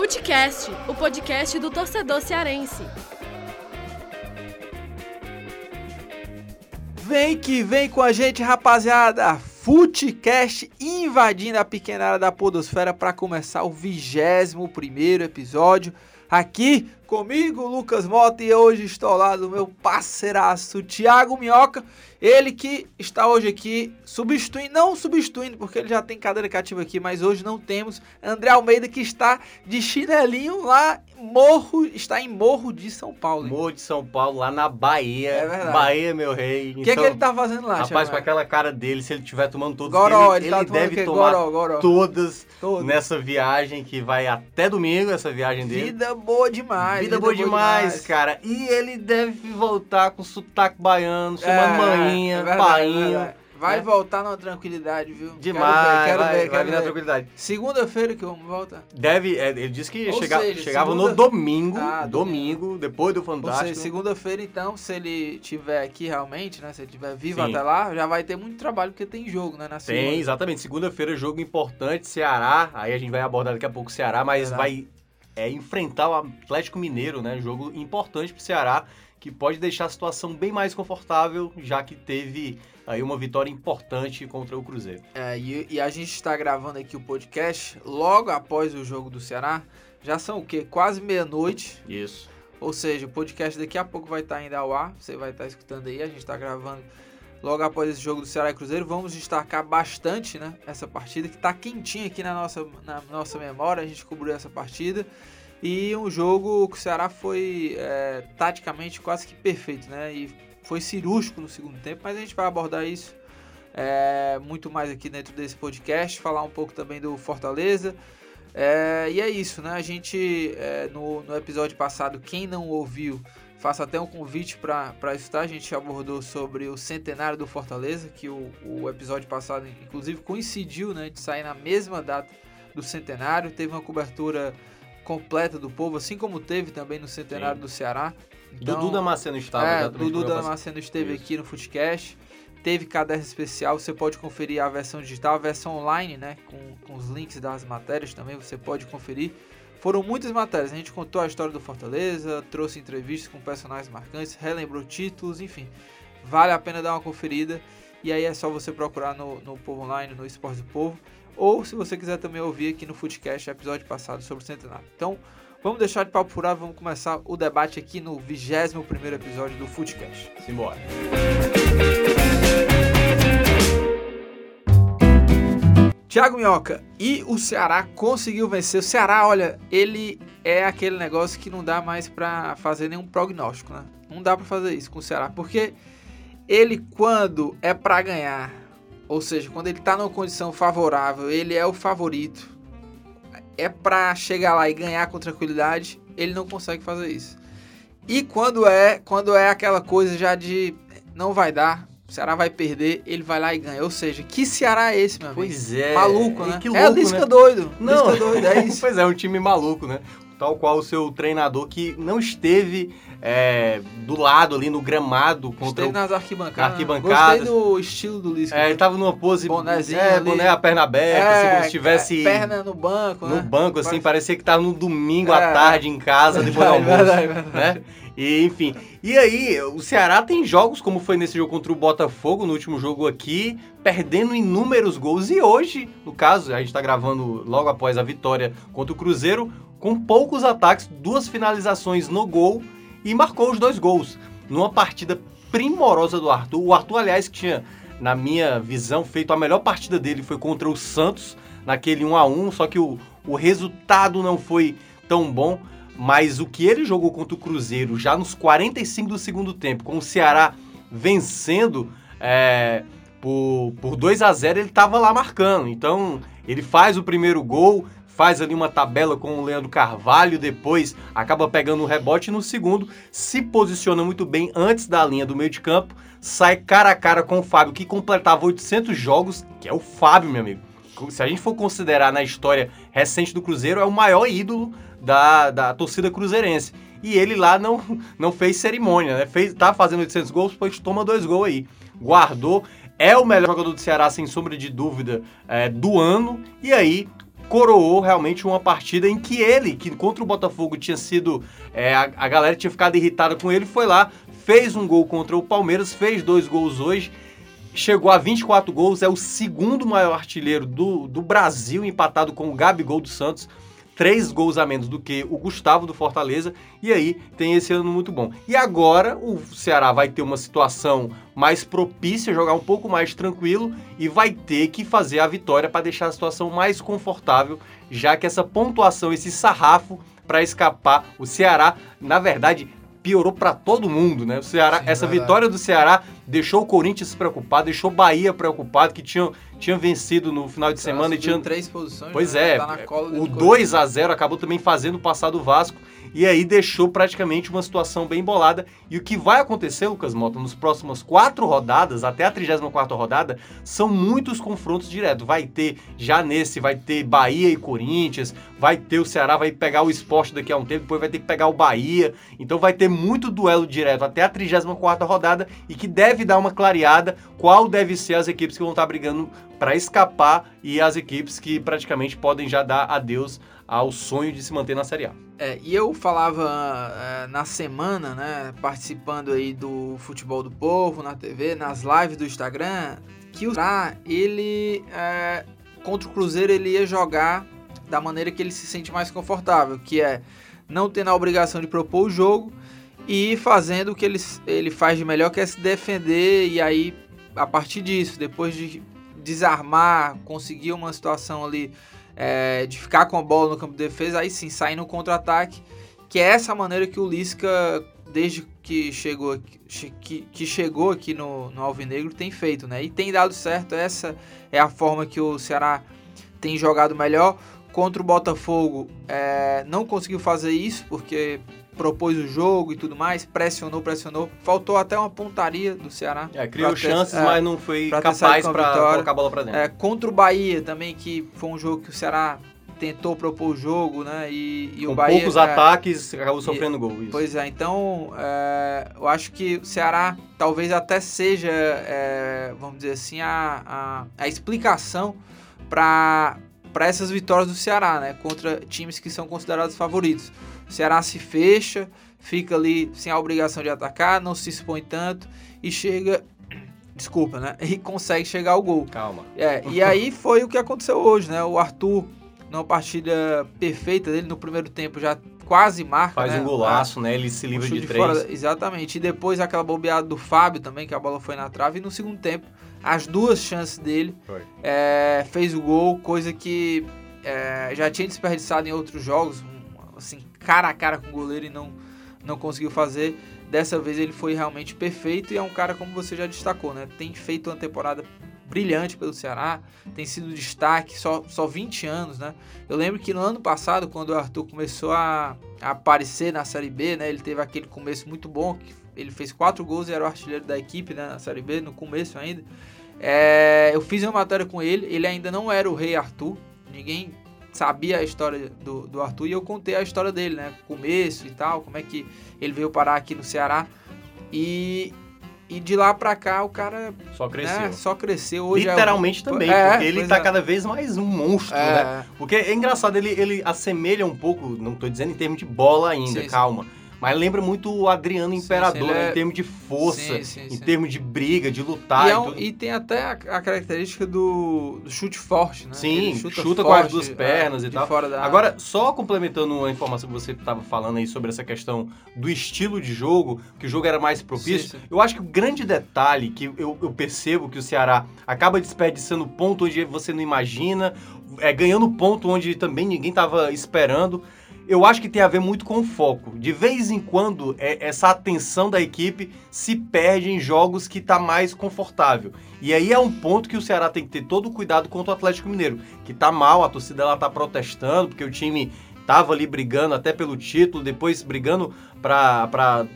Futecast, o podcast do torcedor cearense. Vem que vem com a gente, rapaziada. Futecast invadindo a pequena área da podosfera para começar o 21 primeiro episódio. Aqui comigo, Lucas Mota, e hoje estou lado do meu parceiraço Thiago Minhoca. Ele que está hoje aqui substituindo, não substituindo, porque ele já tem cadeira cativa aqui, mas hoje não temos. André Almeida que está de chinelinho lá, Morro, está em Morro de São Paulo. hein? Morro de São Paulo, lá na Bahia. É verdade. Bahia, meu rei. O que, é que ele tá fazendo lá, Rapaz, Thiago? com aquela cara dele, se ele estiver tomando todos, Goró, ele, ele, tá ele o deve tomar Goró, goró. todas Todo. nessa viagem que vai até domingo, essa viagem dele. Vida boa demais. Vida boa demais, cara. E ele deve voltar com sotaque baiano, É, chamando maninha, é verdade, é painho. verdade. Vai né? voltar numa tranquilidade, viu? Demais, Quero ver, vai, quero ver, vai quero vir na ver. tranquilidade. Segunda-feira que vamos voltar. Deve, é, ele disse que chega- seja, chegava segunda- no domingo, Ah, domingo, depois do Ou Fantástico. seja, segunda-feira, então, se ele tiver aqui realmente, né? Se ele tiver vivo Sim. até lá, já vai ter muito trabalho, porque tem jogo, né? Na segunda. Tem, exatamente. Segunda-feira, jogo importante, Ceará. Aí a gente vai abordar daqui a pouco o Ceará, mas Verdade. vai é, enfrentar o Atlético Mineiro, né? Jogo importante pro Ceará, que pode deixar a situação bem mais confortável, já que teve aí uma vitória importante contra o Cruzeiro. É, e, e a gente está gravando aqui o podcast logo após o jogo do Ceará. Já são o quê? Quase meia-noite. Isso. Ou seja, o podcast daqui a pouco vai estar ainda ao ar. Você vai estar escutando aí. A gente está gravando logo após esse jogo do Ceará e Cruzeiro. Vamos destacar bastante né, essa partida que está quentinha aqui na nossa, na nossa memória. A gente cobriu essa partida. E um jogo que o Ceará foi é, taticamente quase que perfeito, né? E foi cirúrgico no segundo tempo, mas a gente vai abordar isso é, muito mais aqui dentro desse podcast, falar um pouco também do Fortaleza. É, e é isso, né? A gente, é, no, no episódio passado, quem não ouviu, faço até um convite para escutar. A gente abordou sobre o centenário do Fortaleza, que o, o episódio passado, inclusive, coincidiu né, de sair na mesma data do centenário. Teve uma cobertura completa do povo, assim como teve também no centenário Sim. do Ceará. Então, Dudu Damasceno estava é, Dudu Damasceno esteve Isso. aqui no Footcast. Teve caderno especial, você pode conferir a versão digital, a versão online, né? Com, com os links das matérias também, você pode conferir. Foram muitas matérias, a gente contou a história do Fortaleza, trouxe entrevistas com personagens marcantes, relembrou títulos, enfim. Vale a pena dar uma conferida. E aí é só você procurar no, no Povo Online, no Esporte do Povo. Ou se você quiser também ouvir aqui no Footcast, episódio passado sobre o Centenário. Então, vamos deixar de papo furado, vamos começar o debate aqui no 21º episódio do Footcast. Simbora. Thiago Minhoca, e o Ceará conseguiu vencer. O Ceará, olha, ele é aquele negócio que não dá mais pra fazer nenhum prognóstico, né? Não dá pra fazer isso com o Ceará, porque ele quando é pra ganhar, ou seja, quando ele tá numa condição favorável, ele é o favorito. É pra chegar lá e ganhar com tranquilidade, ele não consegue fazer isso. E quando é, quando é aquela coisa já de não vai dar, o Ceará vai perder, ele vai lá e ganha. Ou seja, que Ceará é esse, meu amigo? Pois é. Maluco, É, né? que é louco, Lisca né? doido. Não, Lisca doido, é isso. pois é, um time maluco, né? Tal qual o seu treinador que não esteve é, do lado ali no gramado contra Esteve o nas arquibancadas. Arquibancadas. Gostei do estilo do Lisca. É, ele tava numa pose. Bonézinho é, ali. boné, a perna aberta, assim, como se estivesse Perna no banco, no né? banco, assim, Parece- parecia que tava no domingo É. à tarde em casa, depois do almoço. verdade, verdade. Né? E, enfim. E aí, o Ceará tem jogos, como foi nesse jogo contra o Botafogo, no último jogo aqui, perdendo inúmeros gols. E hoje, no caso, a gente tá gravando logo após a vitória contra o Cruzeiro, com poucos ataques, duas finalizações no gol e marcou os dois gols. Numa partida primorosa do Arthur. O Arthur, aliás, que tinha, na minha visão, feito a melhor partida dele foi contra o Santos, naquele 1 a 1 só que o, o resultado não foi tão bom. Mas o que ele jogou contra o Cruzeiro já nos 45 do segundo tempo, com o Ceará vencendo é, por, por 2 a 0 ele estava lá marcando. Então ele faz o primeiro gol, faz ali uma tabela com o Leandro Carvalho, depois acaba pegando o rebote no segundo, se posiciona muito bem antes da linha do meio de campo, sai cara a cara com o Fábio, que completava 800 jogos, que é o Fábio, meu amigo. Se a gente for considerar na história recente do Cruzeiro, é o maior ídolo da, da torcida cruzeirense. E ele lá não, não fez cerimônia, né? Fez, tá fazendo 800 gols, pois toma dois gols aí. Guardou, é o melhor jogador do Ceará, sem sombra de dúvida, é, do ano. E aí, coroou realmente uma partida em que ele, que contra o Botafogo tinha sido. É, a, a galera tinha ficado irritada com ele, foi lá, fez um gol contra o Palmeiras, fez dois gols hoje, chegou a 24 gols, é o segundo maior artilheiro do, do Brasil, empatado com o Gabigol do Santos três gols a menos do que o Gustavo do Fortaleza, e aí tem esse ano muito bom. E agora o Ceará vai ter uma situação mais propícia, jogar um pouco mais tranquilo e vai ter que fazer a vitória para deixar a situação mais confortável, já que essa pontuação, esse sarrafo para escapar, o Ceará, na verdade, piorou para todo mundo, né? O Ceará, Sim, essa verdade. vitória do Ceará deixou o Corinthians preocupado, deixou o Bahia preocupado, que tinha, tinha vencido no final de semana e tinha três posições. Pois né? é, tá o 2 a 0 acabou também fazendo passar do Vasco e aí deixou praticamente uma situação bem bolada. E o que vai acontecer, Lucas Mota, nos próximas quatro rodadas, até a 34 rodada, são muitos confrontos diretos. Vai ter, já nesse, vai ter Bahia e Corinthians, vai ter o Ceará, vai pegar o esporte daqui a um tempo, depois vai ter que pegar o Bahia. Então vai ter muito duelo direto até a 34 rodada e que deve dar uma clareada qual deve ser as equipes que vão estar brigando para escapar e as equipes que praticamente podem já dar adeus ao sonho de se manter na Série A. É, e eu falava é, na semana, né, participando aí do Futebol do Povo, na TV, nas lives do Instagram, que o Ceará, ele, é, contra o Cruzeiro, ele ia jogar da maneira que ele se sente mais confortável, que é não tendo a obrigação de propor o jogo e fazendo o que ele, ele faz de melhor, que é se defender, e aí, a partir disso, depois de desarmar, conseguir uma situação ali é, de ficar com a bola no campo de defesa, aí sim, sair no contra-ataque, que é essa maneira que o Lisca, desde que chegou aqui, que, que chegou aqui no, no Alvinegro, tem feito, né? E tem dado certo, essa é a forma que o Ceará tem jogado melhor. Contra o Botafogo, é, não conseguiu fazer isso, porque propôs o jogo e tudo mais, pressionou, pressionou. Faltou até uma pontaria do Ceará. É, criou chances, é, mas não foi capaz para colocar a bola para dentro. É, contra o Bahia também, que foi um jogo que o Ceará tentou propor o jogo, né? E, e Com o Bahia. poucos é, ataques, acabou sofrendo e, gol. Isso. Pois é, então é, eu acho que o Ceará talvez até seja, é, vamos dizer assim, a, a, a explicação para essas vitórias do Ceará, né? Contra times que são considerados favoritos. O Ceará se fecha, fica ali sem a obrigação de atacar, não se expõe tanto e chega. Desculpa, né? E consegue chegar ao gol. Calma. É, e aí foi o que aconteceu hoje, né? O Arthur, numa partida perfeita dele, no primeiro tempo já quase marca. Faz né? um golaço, né? Ele se livra de, de três. Fora, exatamente. E depois aquela bobeada do Fábio também, que a bola foi na trave. E no segundo tempo, as duas chances dele, é, fez o gol, coisa que é, já tinha desperdiçado em outros jogos. Assim, cara a cara com o goleiro e não, não conseguiu fazer. Dessa vez ele foi realmente perfeito e é um cara, como você já destacou, né? Tem feito uma temporada brilhante pelo Ceará, tem sido destaque, só, só 20 anos, né? Eu lembro que no ano passado, quando o Arthur começou a, a aparecer na Série B, né? Ele teve aquele começo muito bom, que ele fez quatro gols e era o artilheiro da equipe né, na Série B, no começo ainda. É, eu fiz uma matéria com ele, ele ainda não era o rei Arthur, ninguém sabia a história do, do Arthur e eu contei a história dele, né? Começo e tal, como é que ele veio parar aqui no Ceará. E, e de lá pra cá o cara. Só cresceu. Né, só cresceu. Hoje Literalmente é também, é, porque ele tá é. cada vez mais um monstro, é. né? Porque é engraçado, ele, ele assemelha um pouco, não tô dizendo em termos de bola ainda, sim, calma. Sim mas lembra muito o Adriano Imperador, sim, sim, é... em termos de força, sim, em termos de briga, de lutar. E, é um, e tem até a, a, característica do, do, chute forte, né? Sim, chuta, chuta forte, com as duas pernas é, e tal. Agora, só complementando uma informação que você estava falando aí sobre essa questão do estilo de jogo, que o jogo era mais propício, eu acho que o grande detalhe que eu, eu percebo que o Ceará acaba desperdiçando ponto onde você não imagina, é, ganhando ponto onde também ninguém estava esperando eu acho que tem a ver muito com o foco. De vez em quando, é, essa atenção da equipe se perde em jogos que está mais confortável. E aí é um ponto que o Ceará tem que ter todo o cuidado contra o Atlético Mineiro, que está mal, a torcida ela tá protestando, porque o time tava ali brigando até pelo título, depois brigando para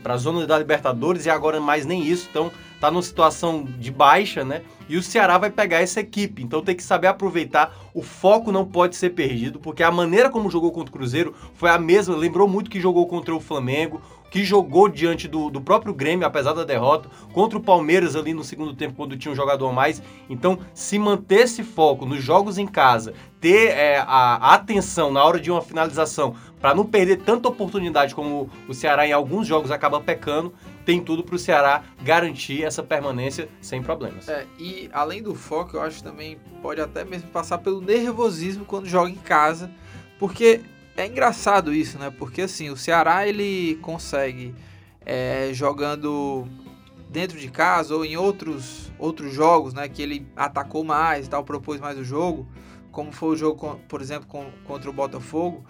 a zona da Libertadores e agora mais nem isso. Então tá numa situação de baixa, né? E o Ceará vai pegar essa equipe. Então tem que saber aproveitar. O foco não pode ser perdido, porque a maneira como jogou contra o Cruzeiro foi a mesma. Lembrou muito que jogou contra o Flamengo, que jogou diante do, do próprio Grêmio, apesar da derrota, contra o Palmeiras ali no segundo tempo, quando tinha um jogador a mais. Então, se manter esse foco nos jogos em casa, ter é, a atenção na hora de uma finalização, para não perder tanta oportunidade como o Ceará em alguns jogos acaba pecando, tem tudo para o Ceará garantir essa permanência sem problemas. É, e além do foco, eu acho também pode até mesmo passar pelo nervosismo quando joga em casa, porque é engraçado isso, né? Porque assim, o Ceará ele consegue é, jogando dentro de casa ou em outros, outros jogos, né? Que ele atacou mais tal, propôs mais o jogo, como foi o jogo, por exemplo, contra o Botafogo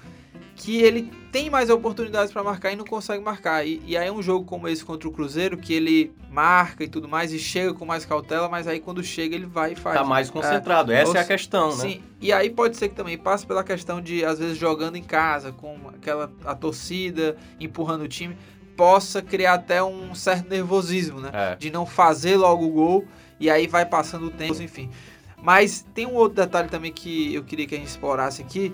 que ele tem mais oportunidades para marcar e não consegue marcar. E, e, aí um jogo como esse contra o Cruzeiro, que ele marca e tudo mais e chega com mais cautela, mas aí quando chega ele vai e faz. Tá mais concentrado, é, essa ou, é a questão, sim, né? Sim, e aí pode ser que também passe pela questão de, às vezes, jogando em casa, com aquela a torcida empurrando o time, possa criar até um certo nervosismo, né? É. De não fazer logo o gol e aí vai passando o tempo, enfim. Mas tem um outro detalhe também que eu queria que a gente explorasse aqui,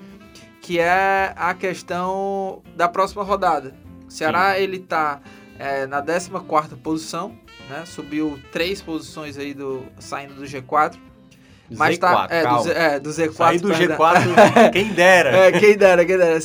que é a questão da próxima rodada. O Ceará Sim. ele tá é, na 14 posição, né? Subiu três posições aí do saindo do G4. Mas Z4, tá é, do, é, do Z4. Sair do G4, quem dera. É, quem dera, quem dera.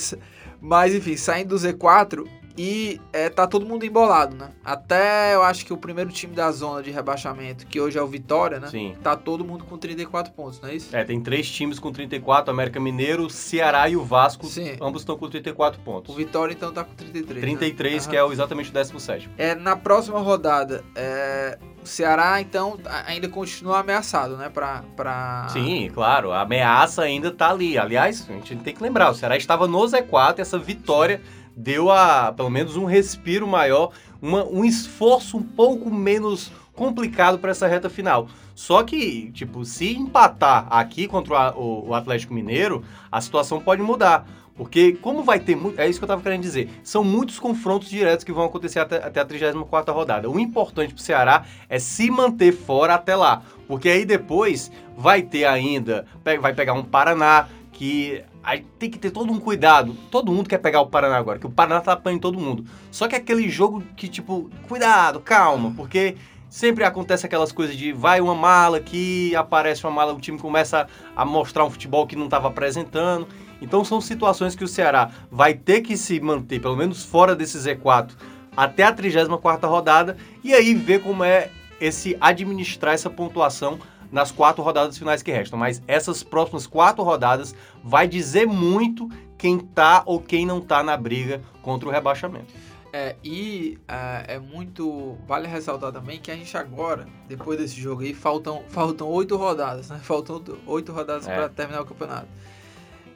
Mas enfim, saindo do Z4, e é, tá todo mundo embolado, né? Até eu acho que o primeiro time da zona de rebaixamento, que hoje é o Vitória, né? Sim. Tá todo mundo com 34 pontos, não é isso? É, tem três times com 34, América Mineiro, Ceará e o Vasco, Sim. ambos estão com 34 pontos. O Vitória então tá com 33. 33, né? que é exatamente o 17. É, na próxima rodada, é, o Ceará então ainda continua ameaçado, né? Pra, pra... Sim, claro, a ameaça ainda tá ali. Aliás, a gente tem que lembrar, o Ceará estava no Z4, essa vitória. Sim deu a pelo menos um respiro maior, uma, um esforço um pouco menos complicado para essa reta final. Só que, tipo, se empatar aqui contra o, o Atlético Mineiro, a situação pode mudar. Porque como vai ter muito. É isso que eu estava querendo dizer. São muitos confrontos diretos que vão acontecer até, até a 34 rodada. O importante para o Ceará é se manter fora até lá. Porque aí depois vai ter ainda. Vai pegar um Paraná, que Aí tem que ter todo um cuidado. Todo mundo quer pegar o Paraná agora, que o Paraná tá apanhando todo mundo. Só que é aquele jogo que, tipo, cuidado, calma, porque sempre acontece aquelas coisas de vai uma mala aqui, aparece uma mala, o time começa a mostrar um futebol que não estava apresentando. Então são situações que o Ceará vai ter que se manter, pelo menos fora desse Z4, até a 34ª rodada, e aí ver como é esse administrar essa pontuação nas quatro rodadas finais que restam. Mas essas próximas quatro rodadas vai dizer muito quem tá ou quem não tá na briga contra o rebaixamento. É, e uh, é muito. Vale ressaltar também que a gente agora, depois desse jogo aí, faltam, faltam oito rodadas, né? Faltam oito rodadas é. para terminar o campeonato.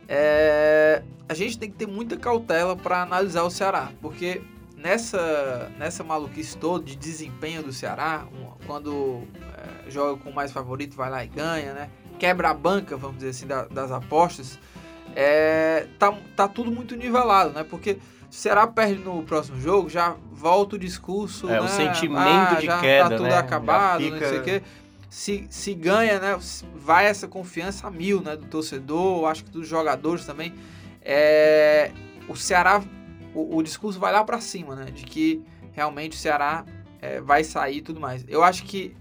É, a gente tem que ter muita cautela para analisar o Ceará, porque nessa, nessa maluquice toda de desempenho do Ceará, quando é, joga com mais favorito, vai lá e ganha, né? Quebra a banca, vamos dizer assim, da, das apostas. É, tá, tá tudo muito nivelado, né? Porque se o Ceará perde no próximo jogo, já volta o discurso. É, né? o sentimento ah, de já queda. Tá tudo né? acabado, fica... não sei o quê. Se, se ganha, né? Vai essa confiança a mil, né? Do torcedor, acho que dos jogadores também. É, o Ceará, o, o discurso vai lá para cima, né? De que realmente o Ceará é, vai sair e tudo mais. Eu acho que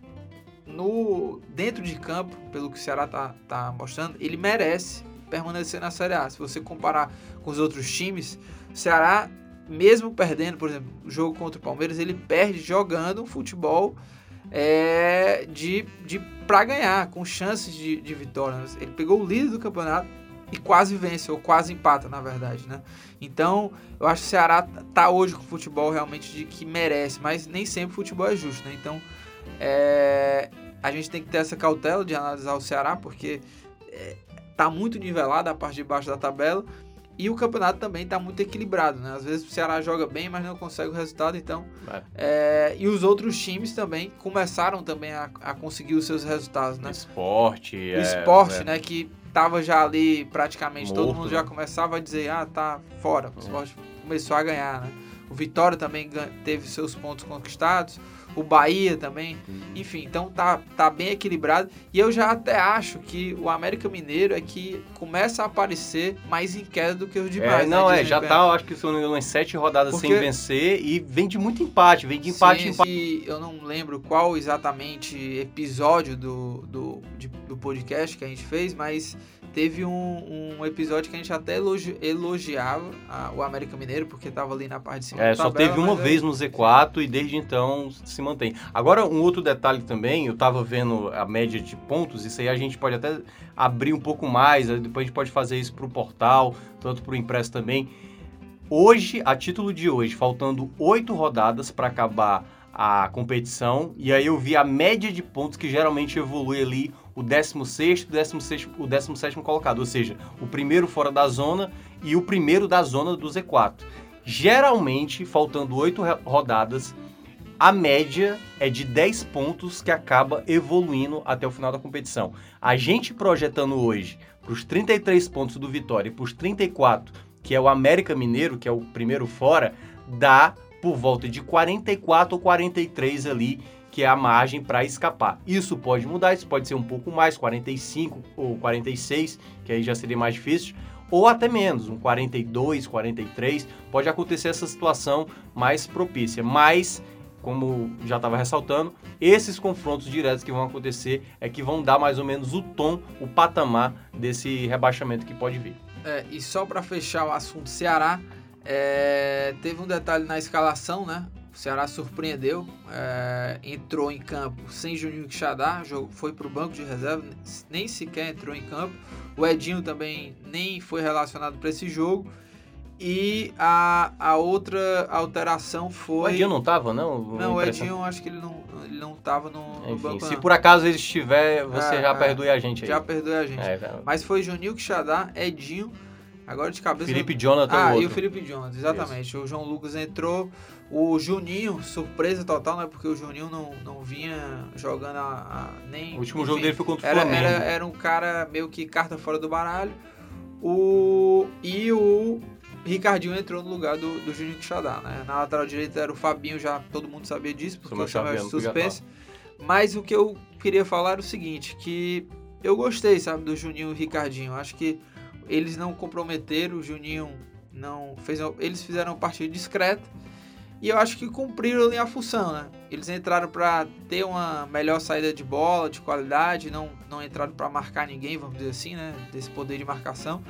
no dentro de campo, pelo que o Ceará tá, tá mostrando, ele merece permanecer na Série A. Se você comparar com os outros times, o Ceará, mesmo perdendo, por exemplo, o jogo contra o Palmeiras, ele perde jogando um futebol é, de, de para ganhar, com chances de, de vitória. Ele pegou o líder do campeonato e quase vence, ou quase empata, na verdade, né? Então, eu acho que o Ceará tá hoje com o futebol realmente de que merece, mas nem sempre o futebol é justo, né? Então, é, a gente tem que ter essa cautela de analisar o Ceará, porque é, tá muito nivelado a parte de baixo da tabela e o campeonato também tá muito equilibrado, né? Às vezes o Ceará joga bem, mas não consegue o resultado, então... É. É, e os outros times também começaram também a, a conseguir os seus resultados, né? Esporte, O esporte, é, né? Que tava já ali praticamente, Morto, todo mundo já começava a dizer, ah, tá fora. O esporte começou a ganhar, né? O Vitória também teve seus pontos conquistados. O Bahia também. Enfim, então tá, tá bem equilibrado. E eu já até acho que o América Mineiro é que começa a aparecer mais em queda do que os demais. É, não, né, é, já tá, eu acho que são umas sete rodadas Porque- sem vencer e vem de muito empate, vem de empate Sim, em empate. e eu não lembro qual exatamente episódio do, do, de- do podcast que a gente fez, mas teve um, um episódio que a gente até elogi- elogiava a- o América Mineiro, porque tava ali na parte de cima É, só tabela, teve uma é- vez no Z4 e desde então se mantém. Agora, um outro detalhe também, eu tava vendo a média de pontos, isso aí a gente pode até abrir um pouco mais, depois a gente pode fazer isso pro portal, tanto pro impresso também. Hoje, a título de hoje, faltando oito rodadas para acabar a competição, e aí eu vi a média de pontos que geralmente evolui ali o 16º, o 16º, o 17º colocado, ou seja, o primeiro fora da zona e o primeiro da zona do Z4. Geralmente, faltando oito rodadas, a média é de 10 pontos que acaba evoluindo até o final da competição. A gente projetando hoje para os 33 pontos do Vitória e para os 34, que é o América Mineiro, que é o primeiro fora, dá por volta de 44 ou 43 ali, que é a margem para escapar. Isso pode mudar, isso pode ser um pouco mais, 45 ou 46, que aí já seria mais difícil, ou até menos, um 42, 43, pode acontecer essa situação mais propícia. Mas, como já estava ressaltando, esses confrontos diretos que vão acontecer é que vão dar mais ou menos o tom, o patamar desse rebaixamento que pode vir. É, e só para fechar o assunto Ceará, é, teve um detalhe na escalação, né? O Ceará surpreendeu, é, entrou em campo sem Juninho Quixadá, foi para o banco de reserva, nem sequer entrou em campo. O Edinho também nem foi relacionado para esse jogo. E a, a outra alteração foi. O Edinho não tava, não? Não, o. Edinho acho que ele não, ele não tava no, no Enfim, banco. se não. por acaso ele estiver, você É, já é. perdoe a gente aí. Já perdoe a gente. É, cara. Mas foi Juninho Quixadá, Edinho. Agora de cabeça. Felipe Jonathan, Ah, o e outro. o Felipe Jones, exatamente. O João Lucas entrou. O Juninho, surpresa total, né? Porque o Juninho não, não vinha jogando a, a- nem. O último jogo enfim, dele foi contra o era, Flamengo. era, era um cara meio que carta fora do baralho. O, e o Ricardinho entrou no lugar do, do Juninho Quixadá, né? Na lateral direita era o Fabinho, já todo mundo sabia disso, porque o Samuel suspense. Mas o que eu queria falar era o seguinte, que eu gostei, sabe, do Juninho e Ricardinho. Acho que eles não comprometeram, o Juninho não fez, eles fizeram uma partida discreta e eu acho que cumpriram a função, né? Eles entraram para ter uma melhor saída de bola, de qualidade, não não entraram para marcar ninguém, vamos dizer assim, né? Desse poder de marcação.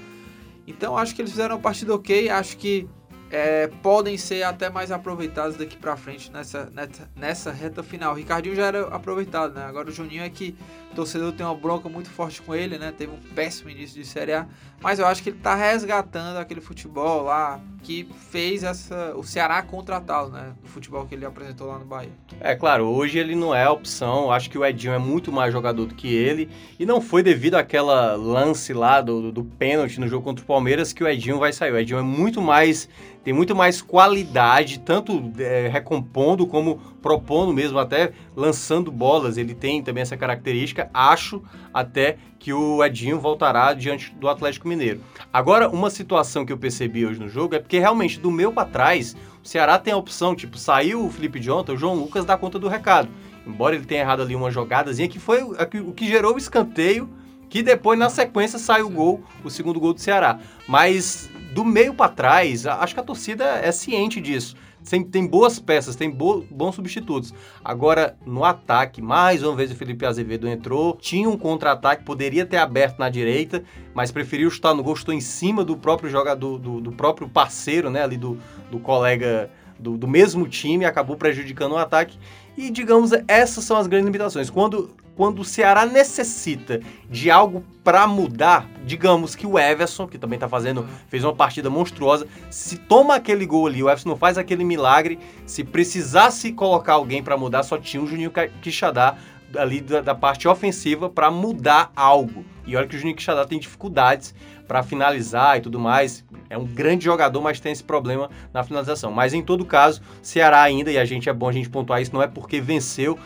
Então acho que eles fizeram uma partida ok, acho que é, podem ser até mais aproveitados daqui pra frente nessa, nessa, nessa reta final. O Ricardinho já era aproveitado, né? Agora o Juninho é que torcedor tem uma bronca muito forte com ele, né? Teve um péssimo início de Série A, mas eu acho que ele tá resgatando aquele futebol lá que fez essa, o Ceará contratá-lo, né? Do futebol que ele apresentou lá no Bahia. É claro, hoje ele não é a opção. Acho que o Edinho é muito mais jogador do que ele. E não foi devido àquela lance lá do, do, do pênalti no jogo contra o Palmeiras que o Edinho vai sair. O Edinho é muito mais. Tem muito mais qualidade, tanto é, recompondo como propondo mesmo, até lançando bolas. Ele tem também essa característica. Acho até que o Edinho voltará diante do Atlético Mineiro. Agora, uma situação que eu percebi hoje no jogo é porque realmente do meu para trás o Ceará tem a opção, tipo, saiu o Felipe Jonathan, o João Lucas dá conta do recado. Embora ele tenha errado ali uma jogadazinha, que foi o que- gerou o escanteio, que depois, na sequência, sai o gol, o segundo gol do Ceará. Mas do meio para trás, acho que a torcida é ciente disso. Tem, tem boas peças, tem bo- bons substitutos. Agora, no ataque, mais uma vez o Felipe Azevedo entrou, tinha um contra-ataque, poderia ter aberto na direita, mas preferiu chutar no gol, chutou em cima do próprio jogador, do, do próprio parceiro, né, ali do, do colega do, do mesmo time, acabou prejudicando o ataque. E, digamos, essas são as grandes limitações. Quando, quando o Ceará necessita de algo para mudar, digamos que o Everson, que também tá fazendo, fez uma partida monstruosa, se toma aquele gol ali, o Everson não faz aquele milagre, se precisasse colocar alguém para mudar, só tinha o Juninho Quixadá ali da, da parte ofensiva para mudar algo. E olha que o Juninho Quixadá tem dificuldades para finalizar e tudo mais. É um grande jogador, mas tem esse problema na finalização. Mas em todo caso, Ceará ainda, e a gente é bom a gente pontuar isso, não é porque venceu,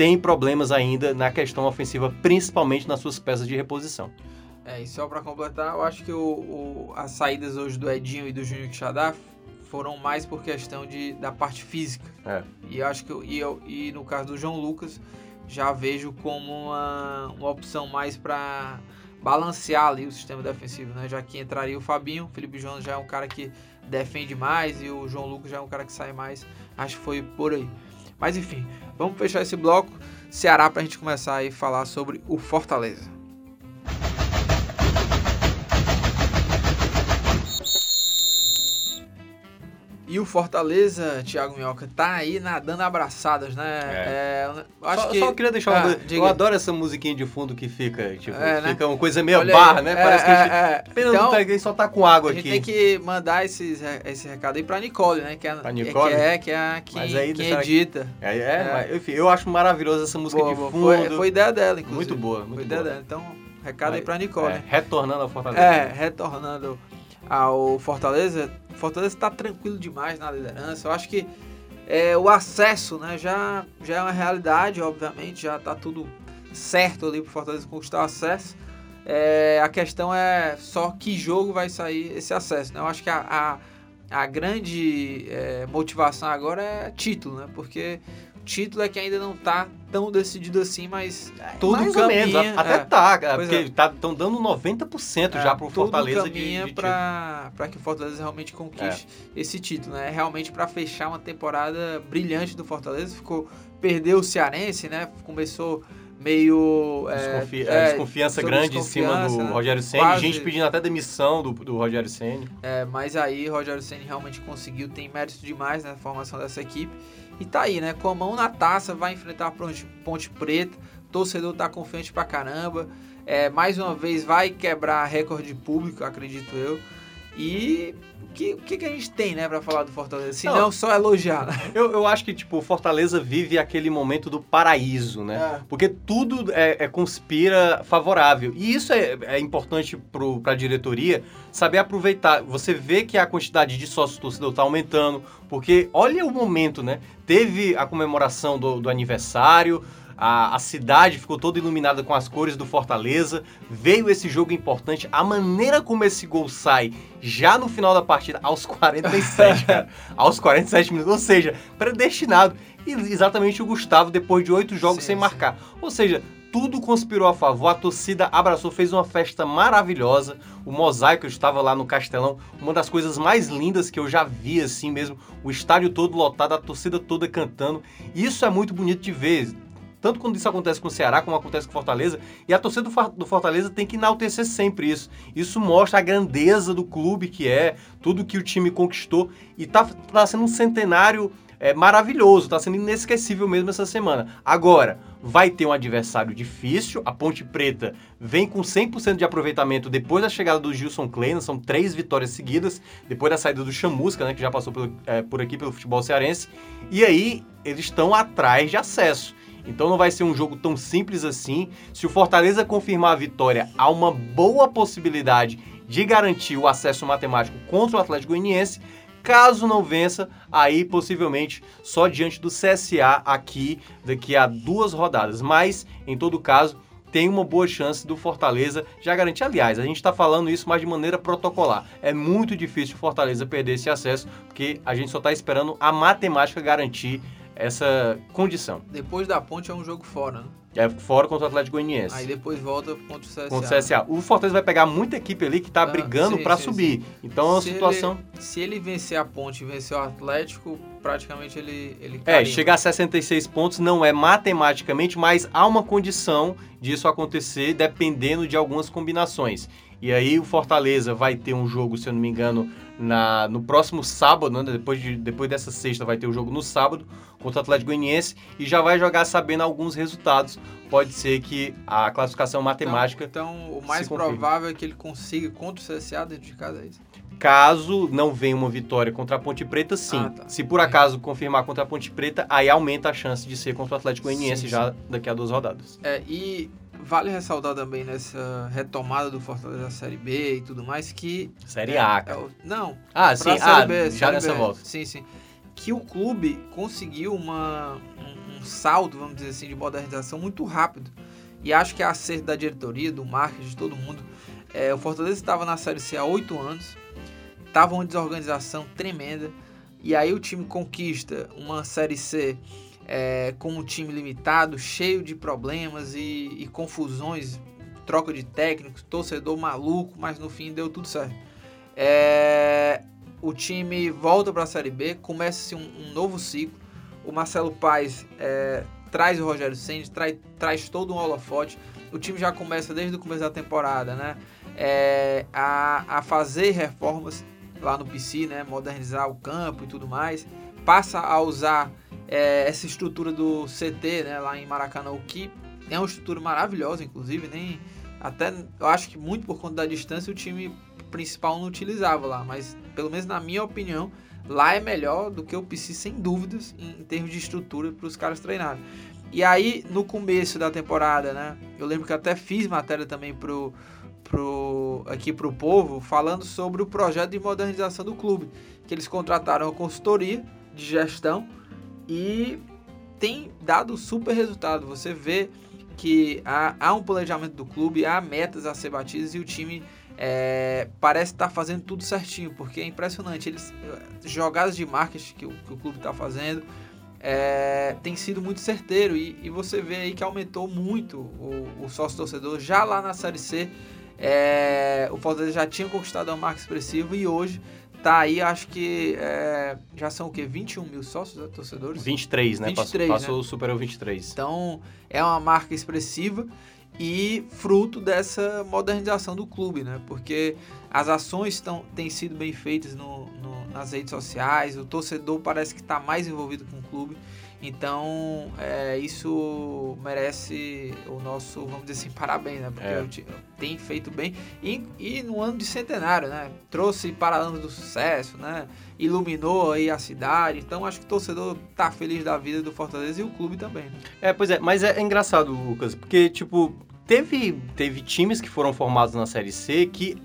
tem problemas ainda na questão ofensiva, principalmente nas suas peças de reposição. É, e só pra completar, eu acho que o, o- as saídas hoje do Edinho e do Juninho Quixadá foram mais por questão de, da parte física. É. E acho que eu, e, eu, e no caso do João Lucas, já vejo como uma, uma opção mais para balancear ali o sistema defensivo, né? Já que entraria o Fabinho, o Felipe Jones já é um cara que defende mais e o João Lucas já é um cara que sai mais. Acho que foi por aí. Mas enfim, vamos fechar esse bloco Ceará para a gente começar a falar sobre o Fortaleza. E o Fortaleza, Thiago Minhoca, tá aí nadando abraçadas, né? É. É, eu acho só, que... só queria deixar Ah, uma. diga. eu adoro essa musiquinha de fundo que fica, tipo, É, né? fica uma coisa meio Olha barra, aí. né? É, Parece que a gente. é, é. Pena Então, peguei só tá com água a gente aqui. tem que mandar esses, esse recado aí pra Nicole, né? Que é, Pra é- Nicole? Que é, que é a que, Mas aí, quem edita. É, é, É. mas, enfim, eu acho maravilhosa essa música Boa, de fundo. Foi, foi ideia dela, inclusive. Muito boa, muito Foi ideia boa. dela. Então, recado aí Mas, pra Nicole. é, né? retornando ao Fortaleza. É, retornando ao Fortaleza, Fortaleza está tranquilo demais na liderança. Eu acho que é, o acesso né, já, já é uma realidade, obviamente, já está tudo certo ali para Fortaleza conquistar o acesso. É, a questão é só que jogo vai sair esse acesso. Né? Eu acho que a, a, a grande é, motivação agora é título, né? porque título é que ainda não está tão decidido assim, mas tudo Mais ou menos, caminha, a- até é. tá, cara, Pois porque é. estão dando 90% É, já pro Fortaleza de, caminha de para que o Fortaleza realmente conquiste É. esse título, né? Realmente para fechar uma temporada brilhante do Fortaleza, ficou perdeu o Cearense, né? Começou meio é, Desconfi- é, é, desconfiança sob grande em cima do desconfiança, né? Rogério Senna, Quase- gente pedindo até demissão do, do Rogério Senna. É, mas aí Rogério Ceni realmente conseguiu, tem mérito demais na formação dessa equipe. E tá aí, né? Com a mão na taça, vai enfrentar a Ponte, Ponte Preta. Torcedor tá confiante pra caramba. É, mais uma vez vai quebrar recorde público, acredito eu. E o que, o que, a gente tem, né, pra falar do Fortaleza? Se não, Não. só elogiar? Eu, eu acho que, tipo, o Fortaleza vive aquele momento do paraíso, né? É. Porque tudo é, é conspira favorável. E isso é, é importante para a diretoria saber aproveitar. Você vê que a quantidade de sócios torcedor está aumentando, porque olha o momento, né? Teve a comemoração do, do aniversário, a, a cidade ficou toda iluminada com as cores do Fortaleza, veio esse jogo importante, a maneira como esse gol sai já no final da partida, aos 47, cara, aos 47 minutos, ou seja, predestinado. E exatamente o Gustavo, depois de oito jogos Sim, sem sim. marcar. Ou seja, tudo conspirou a favor, a torcida abraçou, fez uma festa maravilhosa. O mosaico estava lá no Castelão, uma das coisas mais lindas que eu já vi assim mesmo, o estádio todo lotado, a torcida toda cantando. Isso é muito bonito de ver. Tanto quando isso acontece com o Ceará, como acontece com o Fortaleza. E a torcida do For- do Fortaleza tem que enaltecer sempre isso. Isso mostra a grandeza do clube que é, tudo que o time conquistou. E tá, tá sendo um centenário é, maravilhoso, tá sendo inesquecível mesmo essa semana. Agora, vai ter um adversário difícil. A Ponte Preta vem com 100% de aproveitamento depois da chegada do Gilson Kleina. São três vitórias seguidas, depois da saída do Chamusca, né, que já passou pelo- é, por aqui pelo futebol cearense. E aí, eles estão atrás de acesso. Então não vai ser um jogo tão simples assim. Se o Fortaleza confirmar a vitória, há uma boa possibilidade de garantir o acesso matemático contra o Atlético Goianiense. Caso não vença, aí possivelmente só diante do CSA aqui daqui a duas rodadas. Mas, em todo caso, tem uma boa chance do Fortaleza já garantir. Aliás, a gente está falando isso mais de maneira protocolar. É muito difícil o Fortaleza perder esse acesso, porque a gente só está esperando a matemática garantir essa condição. Depois da ponte é um jogo fora, né? É fora contra o Atlético Goianiense. Aí depois volta contra o CSA. Contra o CSA. O Fortaleza vai pegar muita equipe ali que tá Ah, brigando sim, para sim, subir. Então é uma Se situação. Ele, se ele vencer a ponte e vencer o Atlético, praticamente ele, ele É, chegar a 66 pontos não é matematicamente, mas há uma condição disso acontecer dependendo de algumas combinações. E aí o Fortaleza vai ter um jogo, se eu não me engano, na, no próximo sábado, né? depois, de, depois dessa sexta vai ter o jogo no sábado contra o Atlético Goianiense e já vai jogar sabendo alguns resultados. Pode ser que a classificação matemática, Então, então, o mais provável é que ele consiga contra o CSA dentro de casa, é isso? caso não venha uma vitória contra a Ponte Preta, sim. Ah, tá. Se por acaso confirmar contra a Ponte Preta, aí aumenta a chance de ser contra o Atlético Goianiense Sim, já daqui a duas rodadas. É, e vale ressaltar também nessa retomada do Fortaleza da Série B e tudo mais que... Série é, A, é cara. o- não, Ah, sim. Série Ah, B, já nessa B. volta. Sim, sim. Que o clube conseguiu uma, um, um saldo, vamos dizer assim, de modernização muito rápido. E acho que é acerto da diretoria, do marketing, de todo mundo. É, o Fortaleza estava na Série C há oito anos. tava uma desorganização tremenda. E aí o time conquista uma Série C é, com um time limitado, cheio de problemas e, e, confusões, troca de técnicos, torcedor maluco, mas no fim deu tudo certo. É, o time volta para a Série B, começa-se um, um, novo ciclo. O Marcelo Paes é, traz o Rogério Sendes, traz, traz todo um holofote. O time já começa desde o começo da temporada, né? É, a, a fazer reformas lá no PC, né? Modernizar o campo e tudo mais. Passa a usar é, essa estrutura do CT, né? Lá em Maracanã, o que é uma estrutura maravilhosa, inclusive, nem até eu acho que muito por conta da distância o time principal não utilizava lá, mas pelo menos na minha opinião, lá é melhor do que o PC sem dúvidas em, em termos de estrutura para os caras treinarem. E aí no começo da temporada, né? Eu lembro que até fiz matéria também pro pro, aqui para o povo falando sobre o projeto de modernização do clube, que eles contrataram a consultoria de gestão e tem dado super resultado. Você vê que há, há um planejamento do clube, há metas a ser batidas e o time é, parece estar tá fazendo tudo certinho, porque é impressionante. Eles jogadas de marketing que o, que o clube está fazendo é, tem sido muito certeiro e, e, você vê aí que aumentou muito o, o sócio torcedor já lá na série C é, o Fortaleza já tinha conquistado uma marca expressiva e hoje tá aí, acho que é, já são o quê? 21 mil sócios né, torcedores? 23, né? 23, passou, né? superou 23. Então é uma marca expressiva e fruto dessa modernização do clube, né? Porque as ações estão, têm sido bem feitas no, no, nas redes sociais, o torcedor parece que está mais envolvido com o clube. Então, é, isso merece o nosso, vamos dizer assim, parabéns, né? Porque é. tem feito bem. E, e no ano de centenário, né? Trouxe para anos do sucesso, né? Iluminou aí a cidade. Então, acho que o torcedor tá feliz da vida do Fortaleza e o clube também, né? É, pois é. Mas é, é engraçado, Lucas, porque, tipo, teve, teve times que foram formados na Série C que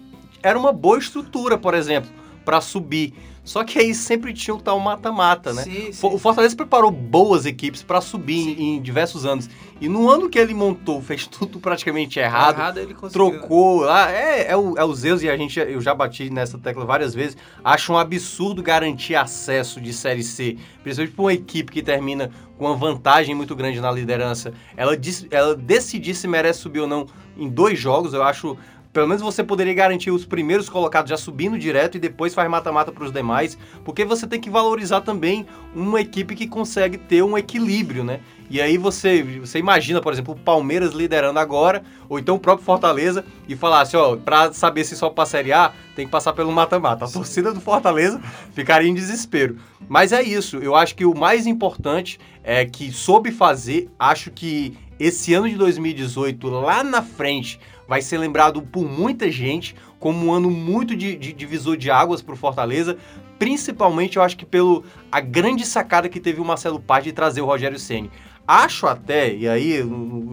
era uma boa estrutura, por exemplo, para subir só que aí sempre tinha o tal mata-mata, né? Sim, sim, o Fortaleza preparou boas equipes para subir em, em, diversos anos. E no ano que ele montou, fez tudo praticamente errado. errado ele trocou. lá é, é, o, é Zeus, e a gente, eu já bati nessa tecla várias vezes. Acho um absurdo garantir acesso de Série C, principalmente para uma equipe que termina com uma vantagem muito grande na liderança. Ela, ela decidir se merece subir ou não em dois jogos, eu acho pelo menos você poderia garantir os primeiros colocados já subindo direto e depois faz mata-mata para os demais, porque você tem que valorizar também uma equipe que consegue ter um equilíbrio, né? E aí você, você imagina, por exemplo, o Palmeiras liderando agora, ou então o próprio Fortaleza, e falar assim, ó, para saber se só para a Série A, tem que passar pelo mata-mata. A torcida do Fortaleza ficaria em desespero. Mas é isso, eu acho que o mais importante é que soube fazer, acho que esse ano de 2018, lá na frente, vai ser lembrado por muita gente como um ano muito de, de divisor de águas para o Fortaleza, principalmente eu acho que pelo a grande sacada que teve o Marcelo Paz de trazer o Rogério Ceni. Acho até, e aí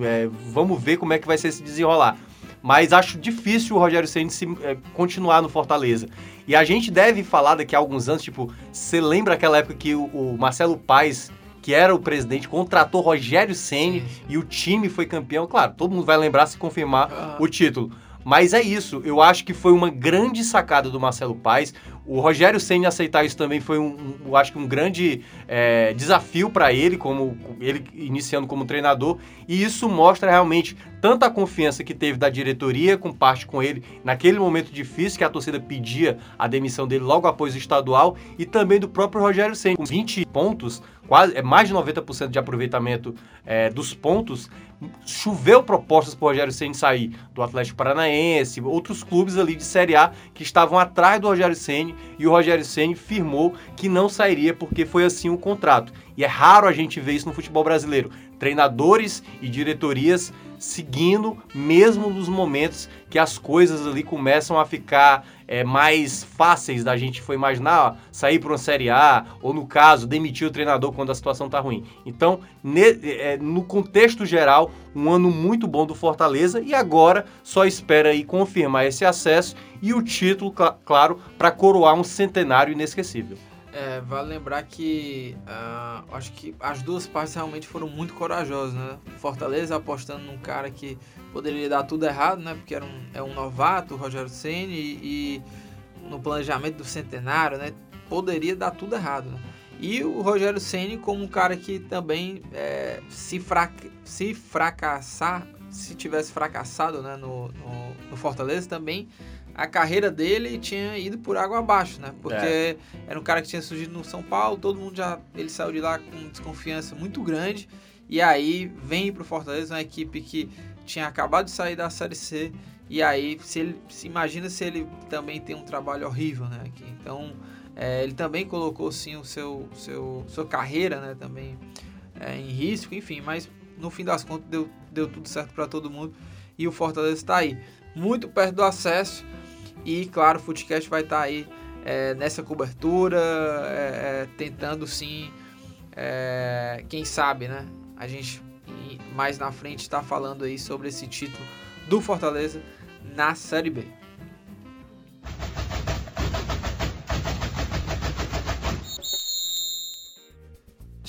é, vamos ver como é que vai ser se desenrolar. Mas acho difícil o Rogério Ceni é, continuar no Fortaleza. E a gente deve falar daqui a alguns anos, tipo, você lembra aquela época que o, o Marcelo Paes que era o presidente, contratou Rogério Ceni e o time foi campeão. Claro, todo mundo vai lembrar se confirmar ah. o título. Mas é isso, eu acho que foi uma grande sacada do Marcelo Paes. O Rogério Senna aceitar isso também foi um, um eu acho que um grande é, desafio para ele, como ele iniciando como treinador, e isso mostra realmente tanta confiança que teve da diretoria com parte com ele naquele momento difícil que a torcida pedia a demissão dele logo após o estadual e também do próprio Rogério Senna com 20 pontos, quase é mais de 90% de aproveitamento é, dos pontos, choveu propostas para o Rogério Senna sair do Atlético Paranaense, outros clubes ali de Série A que estavam atrás do Rogério Senna e o Rogério Senna firmou que não sairia porque foi assim o contrato. E é raro a gente ver isso no futebol brasileiro. Treinadores e diretorias seguindo, mesmo nos momentos que as coisas ali começam a ficar é, mais fáceis da gente foi imaginar, ó, sair para uma Série A, ou no caso, demitir o treinador quando a situação está ruim. Então, ne, é, no contexto geral, um ano muito bom do Fortaleza e agora só espera aí confirmar esse acesso e o título, cl claro, para coroar um centenário inesquecível. É, vale lembrar que uh, acho que as duas partes realmente foram muito corajosas, né? Fortaleza apostando num cara que poderia dar tudo errado, né? Porque era um, é um novato, o Rogério Ceni e, no planejamento do centenário, né? Poderia dar tudo errado, né? E o Rogério Ceni como um cara que também é, se, fra se fracassar, se tivesse fracassado né, no, no, no, Fortaleza também, a carreira dele tinha ido por água abaixo, né? Porque é. era um cara que tinha surgido no São Paulo, todo mundo já ele saiu de lá com desconfiança muito grande e aí vem para o Fortaleza uma equipe que tinha acabado de sair da Série C e aí se ele se imagina se ele também tem um trabalho horrível, né? Aqui. Então é, ele também colocou sim o seu, seu sua carreira, né, também é, em risco, enfim, mas no fim das contas deu, deu tudo certo para todo mundo e o Fortaleza está aí, muito perto do acesso e claro, o Footcast vai estar tá aí é, nessa cobertura, é, é, tentando sim, é, quem sabe, né, a gente mais na frente está falando aí sobre esse título do Fortaleza na Série B.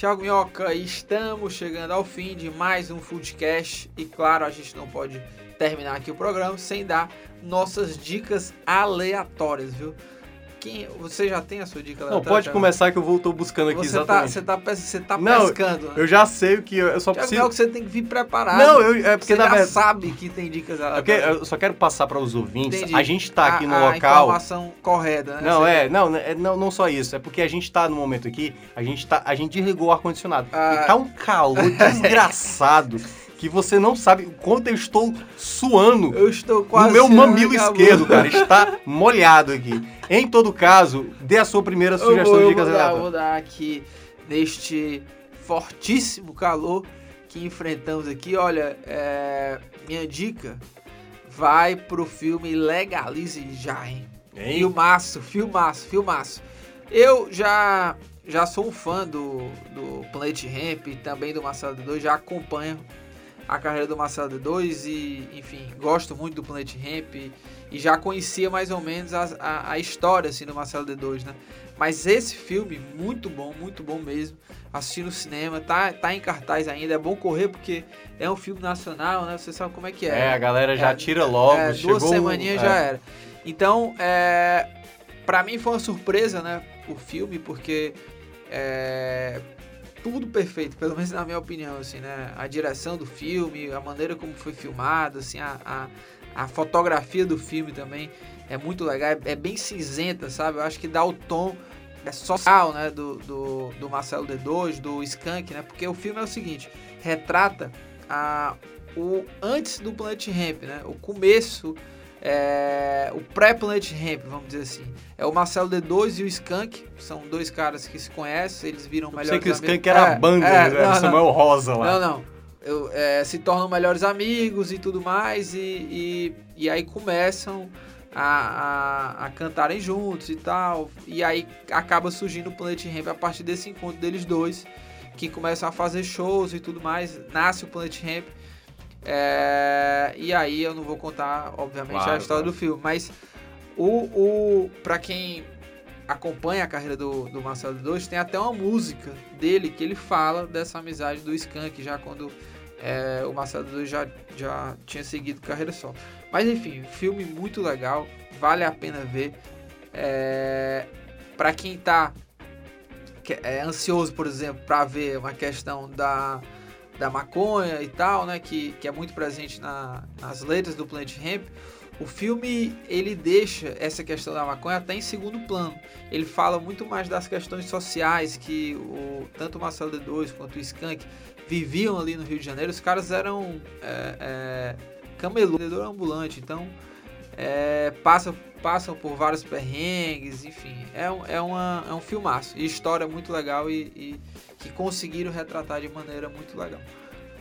Thiago Minhoca, estamos chegando ao fim de mais um Foodcast e claro, a gente não pode terminar aqui o programa sem dar nossas dicas aleatórias, viu? Quem, você já tem a sua dica Não, pode começar que eu vou, tô buscando aqui você tá, exatamente. Tá, você tá, você tá não, pescando, né? Eu já sei o que eu, eu só preciso... É que você tem que vir preparado. Não, eu, é porque você na verdade... sabe que tem dicas é aleatórias. eu só quero passar para os ouvintes, Entendi. a gente tá aqui a, no a local... informação correta, né? Não, é, não, é, não, não só isso, é porque a gente tá no momento aqui, a gente, tá, a gente desligou o ar-condicionado. Ah. E tá um calor desgraçado que você não sabe o quanto eu estou suando. Eu estou quase. O meu mamilo esquerdo, cara, está molhado aqui. Em todo caso, dê a sua primeira sugestão eu de dicas vou dar, vou dar aqui neste fortíssimo calor que enfrentamos aqui. Olha, é, minha dica vai pro filme Legalize já, hein? hein? Filmaço, filmaço, filmaço. Eu já já sou um fã do, do Planet Ramp e também do Marcelo D2, já acompanho a carreira do Marcelo D2 e, enfim, gosto muito do Planet Ramp e, já conhecia mais ou menos a, a, a, história assim, do Marcelo D2, né? Mas esse filme, muito bom, muito bom mesmo. Assisti no cinema, tá, tá em cartaz ainda. É bom correr porque é um filme nacional, né? Você sabe como é que é. É, a galera já é, tira logo. É, chegou, duas semaninhas é. já era. Então, é, para mim foi uma surpresa, né? O filme, porque é, tudo perfeito, pelo menos na minha opinião, assim, né? A direção do filme, a maneira como foi filmado, assim, a, a, a fotografia do filme também é muito legal, é, é, bem cinzenta, sabe? Eu acho que dá o tom é social, né, do, do, do Marcelo D2, do Skank, né? Porque o filme é o seguinte, retrata a, o antes do Planet Ramp, né? O começo é, o pré-Planet Ramp, vamos dizer assim. É o Marcelo D2 e o Skank, são dois caras que se conhecem, eles viram melhores amigos. Eu sei que o Skank era é, a banda, é, né? Não, Samuel não. Rosa lá. Não, não. Eu, é, se tornam melhores amigos e tudo mais, e, e, e aí começam a, a, a, cantarem juntos e tal. E aí acaba surgindo o Planet Ramp a partir desse encontro deles dois, que começam a fazer shows e tudo mais. Nasce o Planet Ramp. É, e aí eu não vou contar, obviamente, claro, a história claro. do filme, mas o, o para quem acompanha a carreira do, do Marcelo D2, tem até uma música dele que ele fala dessa amizade do Skank, já quando é, o Marcelo D2 já, já tinha seguido carreira só. Mas enfim, filme muito legal, vale a pena ver. É, para quem tá é, ansioso, por exemplo, para ver uma questão da da maconha e tal, né, que, que é muito presente na, nas letras do Planet Hemp, o filme ele deixa essa questão da maconha até em segundo plano. Ele fala muito mais das questões sociais que o, tanto o Marcelo D2 quanto o Skank viviam ali no Rio de Janeiro. Os caras eram é, é, camelô, vendedor ambulante, então é, passa, passam por vários perrengues, enfim. É, um, é, uma, é um filmaço. E história muito legal e, e que conseguiram retratar de maneira muito legal.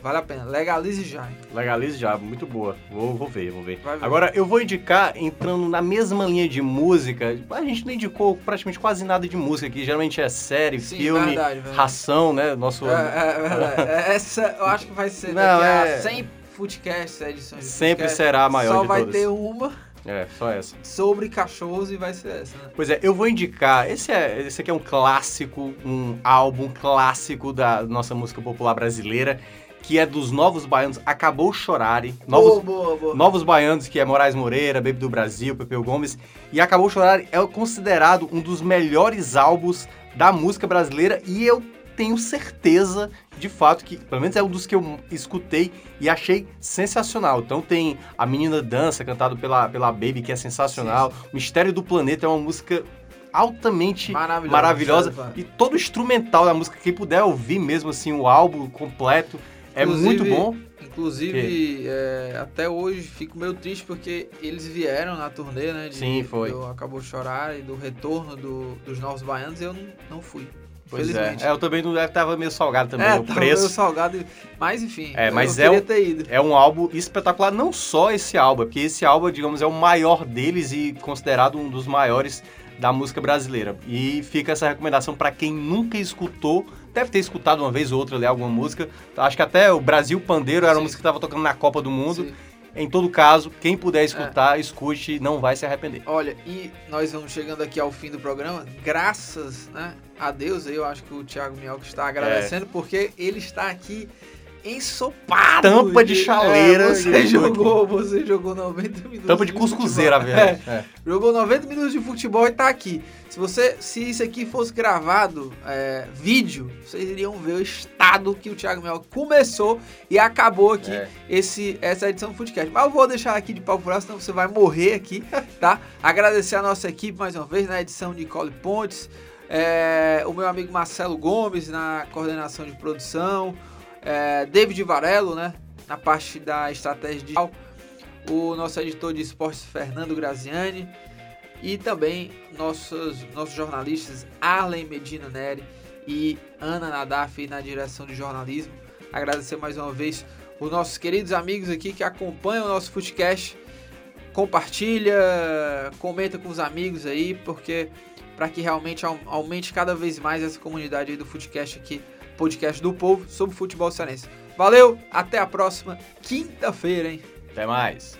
Vale a pena. Legalize já. Hein? Legalize já, muito boa. Vou, vou ver, vou ver. ver. Agora, eu vou indicar, entrando na mesma linha de música. A gente não indicou praticamente quase nada de música aqui. Geralmente é série, Sim, filme, verdade, verdade. ração, né? Nosso... É, é, verdade. É, essa eu acho que vai ser não, daqui é... a 100 footcasts, edições de Sempre será a maior Só vai todas. ter uma. É, só essa. Sobre cachorros e vai ser essa, né? Pois é, eu vou indicar. Esse, é, esse aqui é um clássico, um álbum clássico da nossa música popular brasileira. que é dos Novos Baianos, Acabou Chorare. Novos, boa, boa, boa. Novos Baianos, que é Moraes Moreira, Baby do Brasil, Pepeu Gomes. E Acabou Chorare é considerado um dos melhores álbuns da música brasileira e eu tenho certeza, de fato, que pelo menos é um dos que eu escutei e achei sensacional. Então tem A Menina Dança, cantado pela, pela Baby, que é sensacional. Sim, Mistério do Planeta é uma música altamente Maravilhosa. maravilhosa. E todo o instrumental da música, quem puder ouvir mesmo assim o álbum completo, é Inclusive- muito bom. Inclusive, é, até hoje fico meio triste porque eles vieram na turnê, né? De, Sim, foi. Do Acabou de Chorar e do retorno do- dos Novos Baianos e eu não, não fui. Pois é. É, eu também não tava meio salgado também É, o preço. meio salgado. Mas enfim, É, mas é ido. É um álbum espetacular, não só esse álbum, é porque esse álbum, digamos, é o maior deles e considerado um dos maiores da música brasileira. E fica essa recomendação para quem nunca escutou, deve ter escutado uma vez ou outra ali alguma música. Acho que até o Brasil Pandeiro era uma Sim. música que estava tocando na Copa do Mundo. Sim. Em todo caso, quem puder escutar, escute, não vai se arrepender. Olha, e nós vamos chegando aqui ao fim do programa, graças né, a Deus, eu acho que o Thiago que está agradecendo, porque ele está aqui ensopado. Tampa de chaleira. É, você jogou, você jogou 90 minutos. Tampa de cuscuzeira, velho. É, É. jogou 90 minutos de futebol e tá aqui. Se você, se isso aqui fosse gravado, é, vídeo, vocês iriam ver o estado que o Thiago Miel começou e acabou aqui É. esse, essa edição do Footcast. Mas eu vou deixar aqui de pau furado, senão você vai morrer aqui, tá? Agradecer a nossa equipe mais uma vez na edição de Cole Pontes, é, o meu amigo Marcelo Gomes na coordenação de produção, é, David Varelo, né? Na parte da estratégia digital, o nosso editor de esportes Fernando Graziani e também nossos, nossos jornalistas Arlen Medina Neri e Ana Nadaf na direção de jornalismo. Agradecer mais uma vez os nossos queridos amigos aqui que acompanham o nosso Footcast. Compartilha, comenta com os amigos aí, porque para que realmente au- aumente cada vez mais essa comunidade aí do Footcast aqui, podcast do povo sobre futebol cearense. Valeu, até a próxima quinta-feira, hein? Até mais.